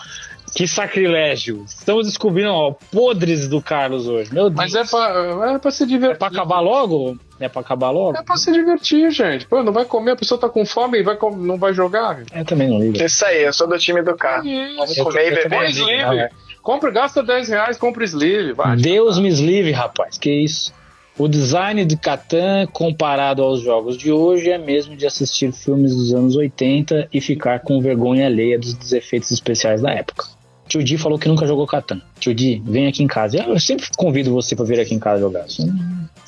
que sacrilégio. Estamos descobrindo, ó, podres do Carlos hoje. Meu Deus. Mas é pra, é pra se divertir. É pra acabar logo? É pra acabar logo? É pra se divertir, gente. Pô, não vai comer, a pessoa tá com fome e vai, não vai jogar. Eu também não ligo. Isso aí, eu sou do time do carro. Vamos comer e beber. Sleeve. Compre, gasta 10 reais, compra sleeve. Vai, Deus me sleeve, rapaz. Que isso. O design de Catan, comparado aos jogos de hoje, é mesmo de assistir filmes dos anos 80 e ficar com vergonha alheia dos efeitos especiais da época. Tio Di falou que nunca jogou Catan. Tio Di, vem aqui em casa. Eu sempre convido você para vir aqui em casa jogar.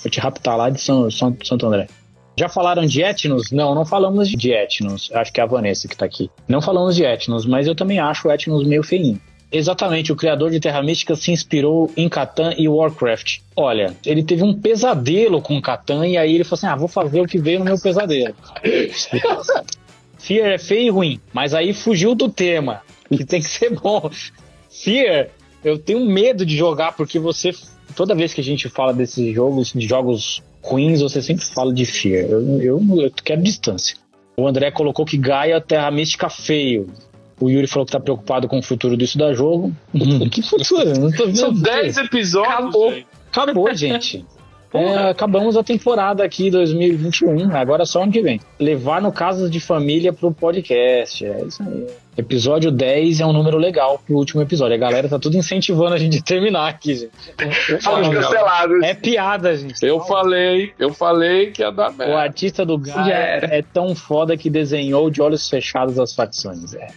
Vou te raptar lá de São, São, Santo André. Já falaram de Etnos? Não, não falamos de Etnos. Acho que é a Vanessa que tá aqui. Não falamos de Etnos, mas eu também acho o Etnos meio feinho. Exatamente, o criador de Terra Mística se inspirou em Catan e Warcraft. Olha, ele teve um pesadelo com Catan e aí ele falou assim: ah, vou fazer o que veio no meu pesadelo. Fear é feio e ruim, mas aí fugiu do tema que tem que ser bom. Fear, eu tenho medo de jogar porque você toda vez que a gente fala desses jogos, de jogos ruins, você sempre fala de Fear. Eu, eu, eu quero distância. O André colocou que Gaia Terra Mística feio. O Yuri falou que tá preocupado com o futuro disso da jogo. que futuro? Não tô vendo. São 10 episódios. Acabou. Gente. Acabou, gente. É, acabamos a temporada aqui 2021, agora só ano que vem. Levar no Casas de Família pro podcast. É isso aí. Episódio 10 é um número legal pro último episódio. A galera tá tudo incentivando a gente a terminar aqui, gente. Fomos cancelados. É piada, gente. Eu falei, eu falei que ia dar merda. O artista do Gaia é tão foda que desenhou de olhos fechados as facções. É.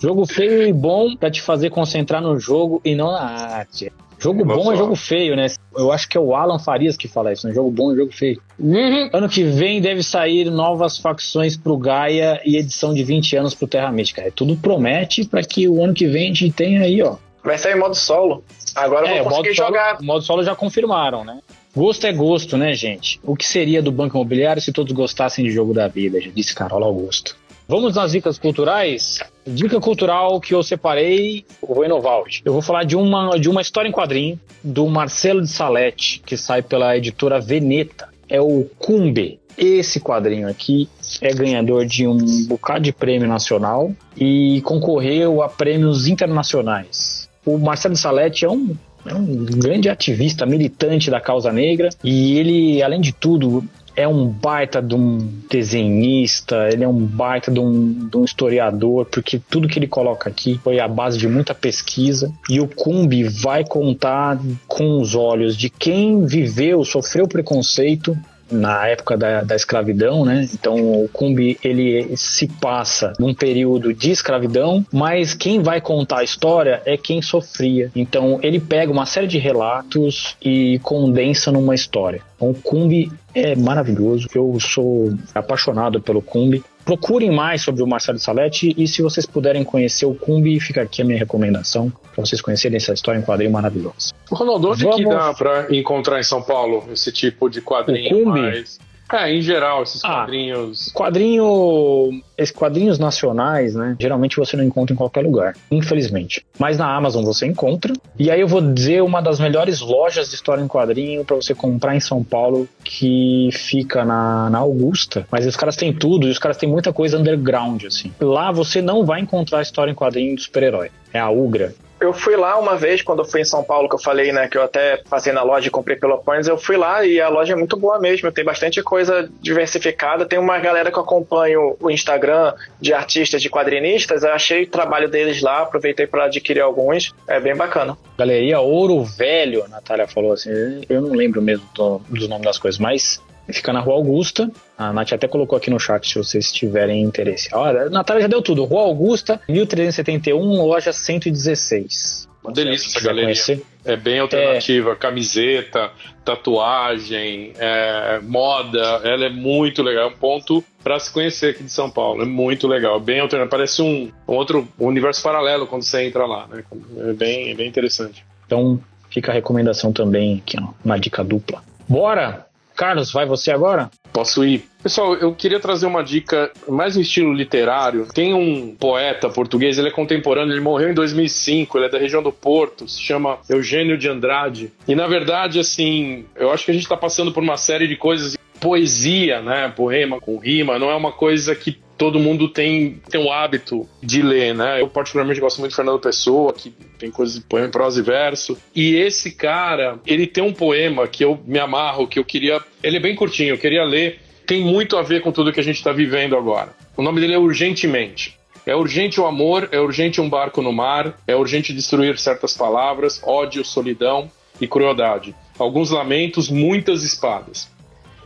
Jogo feio e bom para te fazer concentrar no jogo e não na arte. Jogo bom é jogo feio, né? Eu acho que é o Alan Farias que fala isso, né? Jogo bom é jogo feio. Uhum. Ano que vem deve sair novas facções pro Gaia e edição de 20 anos pro Terra Mística. É, tudo promete para que o ano que vem a gente tenha aí, ó. Vai sair modo solo. Agora é, eu vou conseguir jogar. O modo solo já confirmaram, né? Gosto é gosto, né, gente? O que seria do Banco Imobiliário se todos gostassem de jogo da vida? Já disse Carol Augusto. Vamos nas dicas culturais? Dica cultural que eu separei, eu vou inovar. Eu vou falar de uma, de uma história em quadrinho do Marcelo de Salete, que sai pela editora Veneta. É o Cumbe. Esse quadrinho aqui é ganhador de um bocado de prêmio nacional e concorreu a prêmios internacionais. O Marcelo de Salete é um é um grande ativista, militante da causa negra, e ele, além de tudo, é um baita de um desenhista, ele é um baita de um, de um, historiador, porque tudo que ele coloca aqui foi a base de muita pesquisa. E o Cumbi vai contar com os olhos de quem viveu, sofreu preconceito na época da, da escravidão, né? Então o Cumbi ele se passa num período de escravidão, mas quem vai contar a história é quem sofria. Então ele pega uma série de relatos e condensa numa história. Então, o Cumbi é maravilhoso. Eu sou apaixonado pelo Cumbi. Procurem mais sobre o Marcelo Salete e se vocês puderem conhecer o Cumbi, fica aqui a minha recomendação para vocês conhecerem essa história em quadrinho maravilhosa. Ronaldo, onde Vamos... que dá para encontrar em São Paulo esse tipo de quadrinho? O Cumbi? Mais... É, em geral, esses ah, quadrinhos. Quadrinho. Esses quadrinhos nacionais, né? Geralmente você não encontra em qualquer lugar, infelizmente. Mas na Amazon você encontra. E aí eu vou dizer uma das melhores lojas de história em quadrinho para você comprar em São Paulo, que fica na, na Augusta. Mas os caras têm tudo e os caras têm muita coisa underground, assim. Lá você não vai encontrar história em quadrinho de super-herói. É a Ugra eu fui lá uma vez, quando eu fui em São Paulo, que eu falei, né, que eu até passei na loja e comprei pelo Points, eu fui lá e a loja é muito boa mesmo, tem bastante coisa diversificada, tem uma galera que eu acompanho o Instagram de artistas, de quadrinistas, eu achei o trabalho deles lá, aproveitei para adquirir alguns, é bem bacana. Galeria Ouro Velho, a Natália falou assim, eu não lembro mesmo do, dos nomes das coisas, mas Fica na Rua Augusta. A Nath até colocou aqui no chat se vocês tiverem interesse. Olha, a Natália já deu tudo. Rua Augusta, 1371, loja 116. Uma delícia essa galeria. Conhecer. É bem alternativa. É... Camiseta, tatuagem, é, moda. Ela é muito legal. É um ponto para se conhecer aqui de São Paulo. É muito legal. Bem alternativo. Parece um, um outro um universo paralelo quando você entra lá. Né? É, bem, é bem interessante. Então fica a recomendação também aqui, ó, uma dica dupla. Bora! Carlos, vai você agora? Posso ir. Pessoal, eu queria trazer uma dica mais no estilo literário. Tem um poeta português, ele é contemporâneo, ele morreu em 2005, ele é da região do Porto, se chama Eugênio de Andrade. E na verdade, assim, eu acho que a gente está passando por uma série de coisas. Poesia, né? Poema com rima, não é uma coisa que todo mundo tem, tem o hábito de ler, né? Eu particularmente gosto muito de Fernando Pessoa, que tem coisas de poema em prosa e verso. E esse cara, ele tem um poema que eu me amarro, que eu queria. Ele é bem curtinho, eu queria ler. Tem muito a ver com tudo que a gente está vivendo agora. O nome dele é Urgentemente. É urgente o amor, é urgente um barco no mar, é urgente destruir certas palavras, ódio, solidão e crueldade. Alguns lamentos, muitas espadas.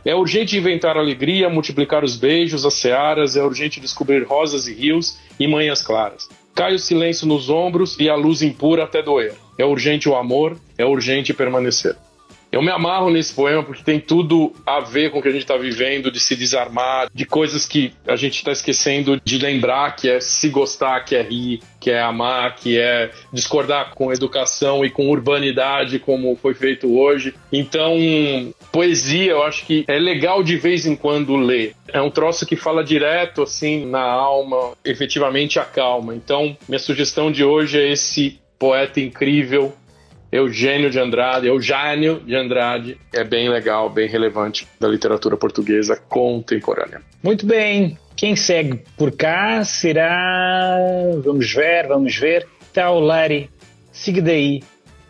É urgente inventar alegria, multiplicar os beijos, as searas, é urgente descobrir rosas e rios e manhãs claras. Cai o silêncio nos ombros e a luz impura até doer. É urgente o amor, é urgente permanecer. Eu me amarro nesse poema porque tem tudo a ver com o que a gente está vivendo, de se desarmar, de coisas que a gente está esquecendo de lembrar, que é se gostar, que é rir, que é amar, que é discordar com educação e com urbanidade, como foi feito hoje. Então, poesia, eu acho que é legal de vez em quando ler. É um troço que fala direto, assim, na alma, efetivamente acalma. Então, minha sugestão de hoje é esse poeta incrível Eugênio de Andrade, Eugênio de Andrade, é bem legal, bem relevante da literatura portuguesa contemporânea. Muito bem. Quem segue por cá será. Vamos ver, vamos ver. Taulari Sigdei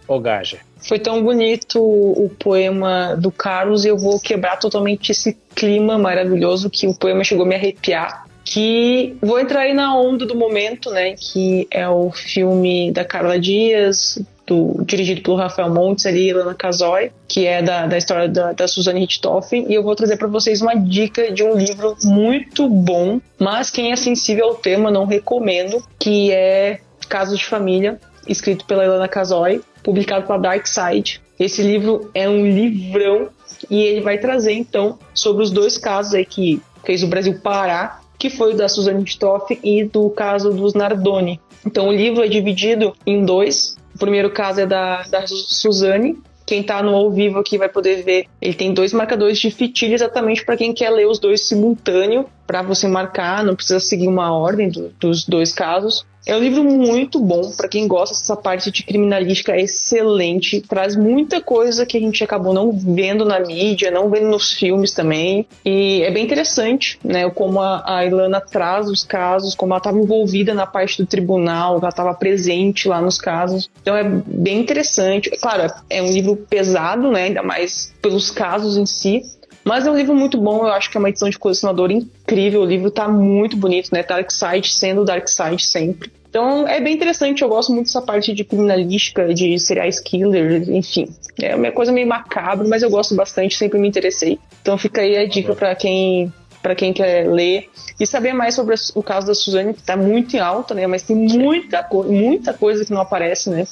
Ogaja. Foi tão bonito o poema do Carlos e eu vou quebrar totalmente esse clima maravilhoso que o poema chegou a me arrepiar. Que vou entrar aí na onda do momento, né? Que é o filme da Carla Dias, do, dirigido pelo Rafael Montes ali, Lana Casoy, que é da, da história da, da Suzanne Richthofen, e eu vou trazer para vocês uma dica de um livro muito bom, mas quem é sensível ao tema não recomendo, que é Casos de Família, escrito pela Ilana Casoy, publicado pela Dark Side. Esse livro é um livrão e ele vai trazer então sobre os dois casos aí que fez o Brasil parar, que foi o da Suzanne Richthofen e do caso dos Nardoni. Então o livro é dividido em dois. O primeiro caso é da, da Suzane, Quem tá no ao vivo aqui vai poder ver. Ele tem dois marcadores de fitilha exatamente para quem quer ler os dois simultâneo, para você marcar, não precisa seguir uma ordem do, dos dois casos. É um livro muito bom para quem gosta dessa parte de criminalística, é excelente, traz muita coisa que a gente acabou não vendo na mídia, não vendo nos filmes também, e é bem interessante, né, como a, Ilana traz os casos, como ela estava envolvida na parte do tribunal, ela estava presente lá nos casos, então é bem interessante. Claro, é um livro pesado, né, ainda mais pelos casos em si, mas é um livro muito bom, eu acho que é uma edição de colecionador incrível. O livro tá muito bonito, né? Dark Side sendo Dark Side sempre. Então é bem interessante, eu gosto muito dessa parte de criminalística, de serial killer, enfim. É uma coisa meio macabra, mas eu gosto bastante, sempre me interessei. Então fica aí a dica para quem para quem quer ler e saber mais sobre o caso da Suzane, que está muito em alta, né? Mas tem muita, muita coisa que não aparece, né?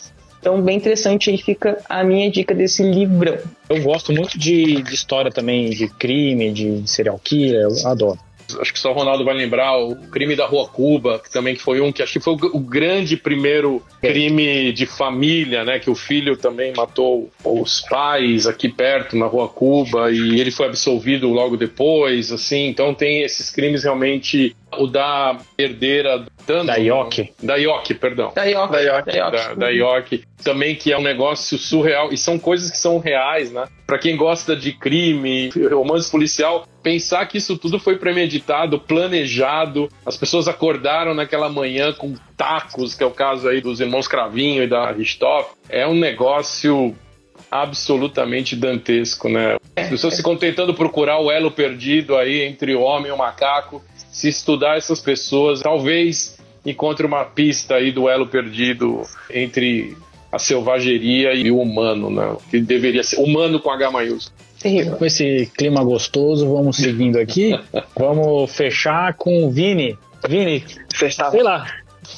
Então, bem interessante aí fica a minha dica desse livrão. Eu gosto muito de, de história também, de crime, de serial killer, eu adoro acho que só o Ronaldo vai lembrar, o crime da Rua Cuba, que também foi um que acho que foi o, grande primeiro crime de família, né? Que o filho também matou os pais aqui perto, na Rua Cuba, e ele foi absolvido logo depois, assim. Então tem esses crimes realmente. O da herdeira Dando, da Yoki. Da Yoki, perdão. Da Yoki. Da Yoki. Da, da Yoki. Também que é um negócio surreal. E são coisas que são reais, né? Pra quem gosta de crime, romance policial, pensar que isso tudo foi premeditado, planejado. As pessoas acordaram naquela manhã com tacos, que é o caso aí dos irmãos Cravinho e da Richthofen. É um negócio absolutamente dantesco, né? As pessoas ficam tentando procurar o elo perdido aí entre o homem e o macaco se estudar essas pessoas, talvez encontre uma pista aí do elo perdido entre a selvageria e o humano, né? Que deveria ser humano com H maiúsculo. Com esse clima gostoso, vamos seguindo aqui. vamos fechar com o Vini. Vini, Fechar. sei lá,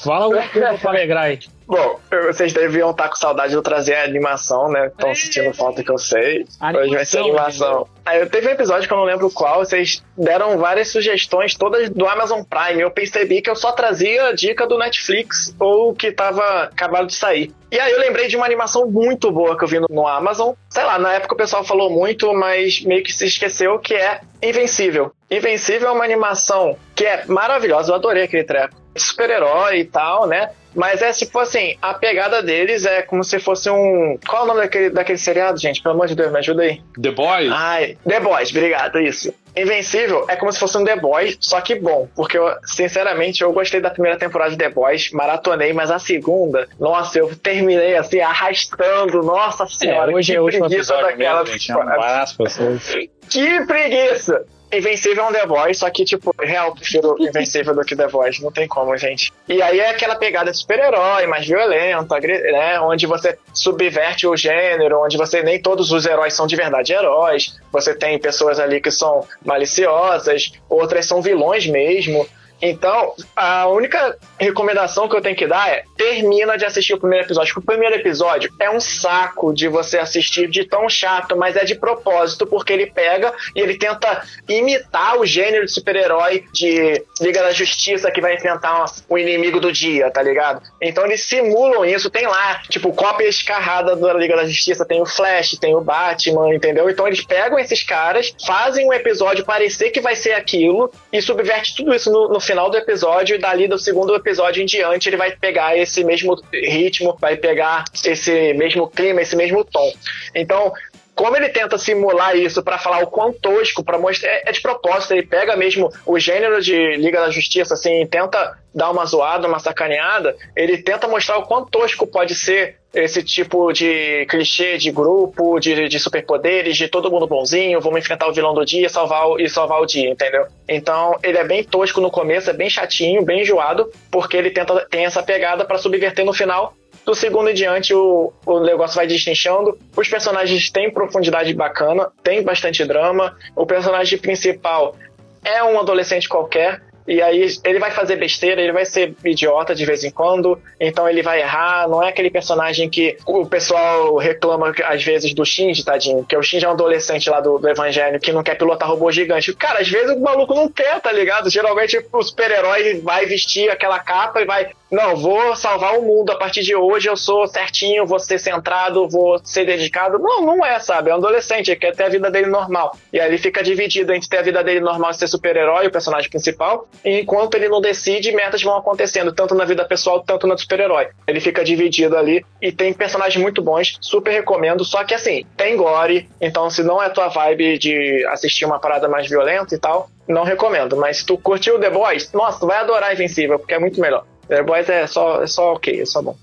fala alguma coisa pra alegrar aí. Bom, vocês deviam estar com saudade de eu trazer a animação, né? Estão sentindo falta que eu sei. Animação, Hoje vai ser animação. Aí eu teve um episódio que eu não lembro qual, vocês deram várias sugestões, todas do Amazon Prime. Eu percebi que eu só trazia dica do Netflix ou que tava acabado de sair. E aí eu lembrei de uma animação muito boa que eu vi no Amazon. Sei lá, na época o pessoal falou muito, mas meio que se esqueceu que é Invencível. Invencível é uma animação que é maravilhosa, eu adorei aquele treco. Super-herói e tal, né? Mas é tipo assim, a pegada deles é como se fosse um. Qual é o nome daquele, daquele seriado, gente? Pelo amor de Deus, me ajuda aí. The Boys? Ai, The Boys, obrigado, isso. Invencível é como se fosse um The Boys, só que bom. Porque, eu, sinceramente, eu gostei da primeira temporada de The Boys, maratonei, mas a segunda, nossa, eu terminei assim, arrastando. Nossa é, senhora. É, hoje é o último episódio daquela. Mesmo, gente, é que preguiça! Invencível é um The Voice, só que, tipo, real, prefiro Invencível do que The Voice, não tem como, gente. E aí é aquela pegada de super-herói, mais violenta, né? Onde você subverte o gênero, onde você nem todos os heróis são de verdade heróis. Você tem pessoas ali que são maliciosas, outras são vilões mesmo. Então, a única recomendação que eu tenho que dar é termina de assistir o primeiro episódio. Porque o primeiro episódio é um saco de você assistir de tão chato, mas é de propósito, porque ele pega e ele tenta imitar o gênero de super-herói de Liga da Justiça que vai enfrentar o inimigo do dia, tá ligado? Então eles simulam isso, tem lá, tipo, cópia escarrada da Liga da Justiça, tem o Flash, tem o Batman, entendeu? Então eles pegam esses caras, fazem um episódio parecer que vai ser aquilo e subverte tudo isso no, no final do episódio e dali do segundo episódio em diante ele vai pegar esse mesmo ritmo, vai pegar esse mesmo clima, esse mesmo tom. Então, como ele tenta simular isso para falar o quão tosco, para mostrar. É, é, de propósito, ele pega mesmo o gênero de Liga da Justiça, assim, tenta dar uma zoada, uma sacaneada, ele tenta mostrar o quão tosco pode ser esse tipo de clichê de grupo, de, de superpoderes, de todo mundo bonzinho, vamos enfrentar o vilão do dia salvar o, e salvar o dia, entendeu? Então ele é bem tosco no começo, é bem chatinho, bem enjoado, porque ele tenta tem essa pegada para subverter no final do segundo em diante, o, o negócio vai destrinchando. Os personagens têm profundidade bacana, tem bastante drama. O personagem principal é um adolescente qualquer, e aí ele vai fazer besteira, ele vai ser idiota de vez em quando, então ele vai errar. Não é aquele personagem que o pessoal reclama às vezes do Shinji, tadinho, que o Shinji é um adolescente lá do, do Evangelho que não quer pilotar robô gigante. Cara, às vezes o maluco não quer, tá ligado? Geralmente o super-herói vai vestir aquela capa e vai não, vou salvar o mundo a partir de hoje, eu sou certinho, vou ser centrado, vou ser dedicado. Não, não é, sabe? É um adolescente, ele quer ter a vida dele normal. E aí ele fica dividido entre ter a vida dele normal e ser super-herói, o personagem principal, e enquanto ele não decide, metas vão acontecendo, tanto na vida pessoal, tanto na super-herói. Ele fica dividido ali e tem personagens muito bons, super recomendo, só que assim, tem gore, então se não é tua vibe de assistir uma parada mais violenta e tal, não recomendo. Mas se tu curtiu The Boys, nossa, tu vai adorar Invencível, porque é muito melhor. The Boys é só, é só ok, é só bom.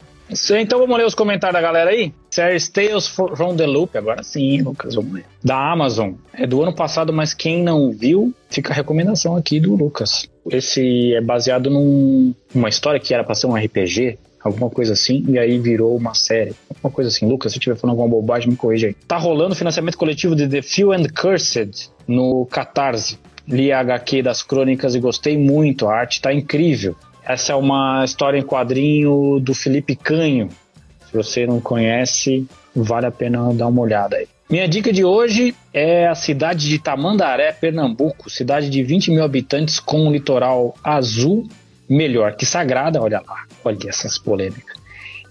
Então vamos ler os comentários da galera aí? Series Tales from the Loop, agora sim, Lucas, vamos ler. Da Amazon. É do ano passado, mas quem não viu, fica a recomendação aqui do Lucas. Esse é baseado num, numa história que era pra ser um RPG, alguma coisa assim, e aí virou uma série. Alguma coisa assim. Lucas, se eu estiver falando alguma bobagem, me corrija aí. Tá rolando financiamento coletivo de The Few and Cursed no Catarse. Li a HQ das crônicas e gostei muito, a arte tá incrível. Essa é uma história em quadrinho do Felipe Canho. Se você não conhece, vale a pena dar uma olhada aí. Minha dica de hoje é a cidade de Tamandaré, Pernambuco, cidade de 20 mil habitantes com um litoral azul, melhor que sagrada, olha lá, olha essas polêmicas.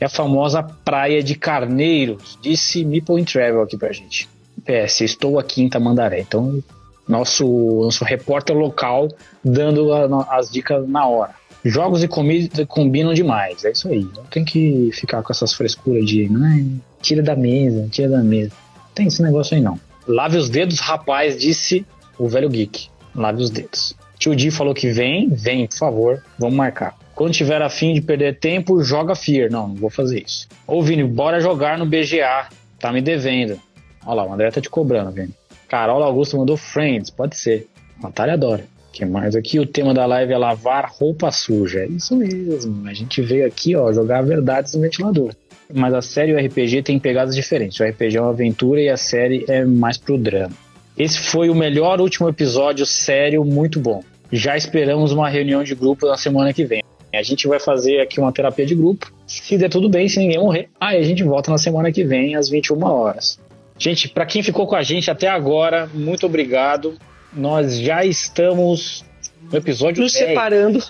É a famosa Praia de Carneiros, disse Meeple Travel aqui pra gente. PS, estou aqui em Tamandaré, então nosso, nosso repórter local dando a, as dicas na hora. Jogos e comida combinam demais, é isso aí. Não tem que ficar com essas frescuras de tira da mesa, tira da mesa. Não tem esse negócio aí não. Lave os dedos, rapaz, disse o velho geek. Lave os dedos. Tio Di falou que vem, vem, por favor, vamos marcar. Quando tiver afim de perder tempo, joga Fear. Não, não vou fazer isso. Ô Vini, bora jogar no BGA. Tá me devendo. Olha lá, o André tá te cobrando, Vini. Carol Augusto mandou Friends, pode ser. Natália adora que mais aqui? O tema da live é lavar roupa suja. Isso mesmo. A gente veio aqui, ó, jogar verdades no ventilador. Mas a série e o RPG tem pegadas diferentes. O RPG é uma aventura e a série é mais pro drama. Esse foi o melhor último episódio sério, muito bom. Já esperamos uma reunião de grupo na semana que vem. A gente vai fazer aqui uma terapia de grupo. Se der tudo bem, se ninguém morrer, aí a gente volta na semana que vem, às 21 horas. Gente, para quem ficou com a gente até agora, muito obrigado nós já estamos no episódio Nos 10. separando.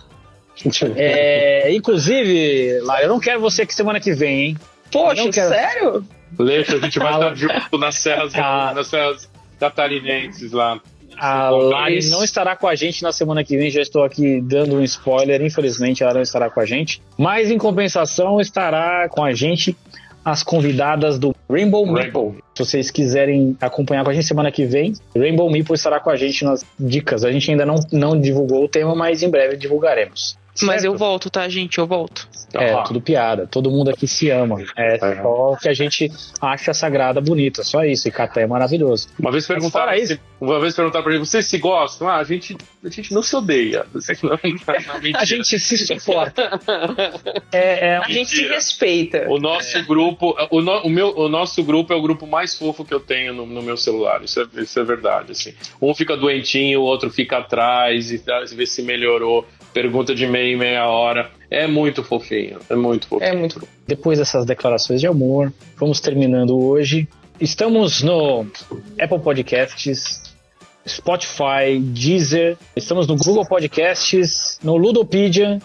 É, inclusive, Lara, eu não quero você aqui semana que vem, hein? Poxa, quero... sério? Leite, a gente vai estar junto nas serras, ah. nas serras catarinenses lá. A Lari não estará com a gente na semana que vem, já estou aqui dando um spoiler. Infelizmente, ela não estará com a gente. Mas, em compensação, estará com a gente as convidadas do Rainbow, Rainbow. Meeple. Se vocês quiserem acompanhar com a gente semana que vem, Rainbow Meeple estará com a gente nas dicas. A gente ainda não, não divulgou o tema, mas em breve divulgaremos. Mas eu volto, tá, gente? Eu volto. É, tudo piada. Todo mundo aqui se ama. É só que a gente acha a sagrada bonita, só isso. E Caté é maravilhoso. Uma vez perguntaram, isso, uma vez perguntaram pra mim, vocês se gostam? Ah, a gente, a gente não se odeia. a gente se suporta. É, é, a gente se respeita. O nosso é. grupo, o, no, o, meu, o nosso grupo é o grupo mais fofo que eu tenho no, no meu celular. Isso é, isso é verdade. Assim. Um fica doentinho, o outro fica atrás e vê se melhorou pergunta de meia e meia hora. É muito fofinho, é muito fofinho. É muito Depois dessas declarações de amor, vamos terminando hoje. Estamos no Apple Podcasts, Spotify, Deezer, estamos no Google Podcasts, no Ludopedia.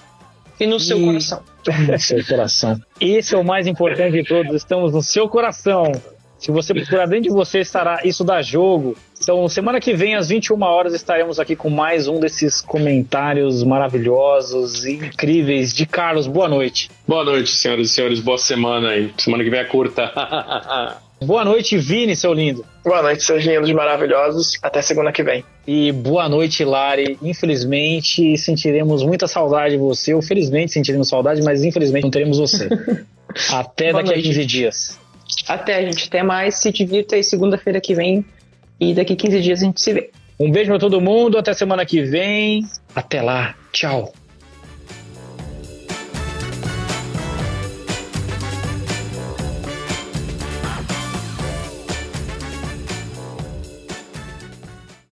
E no seu coração. No seu coração. Esse é o mais importante de todos, estamos no seu coração. Se você procurar dentro de você, estará isso dá jogo. Então, semana que vem, às 21 horas, estaremos aqui com mais um desses comentários maravilhosos e incríveis de Carlos. Boa noite. Boa noite, senhoras e senhores. Boa semana aí. Semana que vem é curta. boa noite, Vini, seu lindo. Boa noite, seus lindos maravilhosos. Até segunda que vem. E boa noite, Lari. Infelizmente, sentiremos muita saudade de você. Ou felizmente sentiremos saudade, mas infelizmente não teremos você. Até daqui a 15 dias. Até, gente. Até mais. Se divirta aí segunda-feira que vem. E daqui 15 dias a gente se vê. Um beijo pra todo mundo. Até semana que vem. Até lá. Tchau.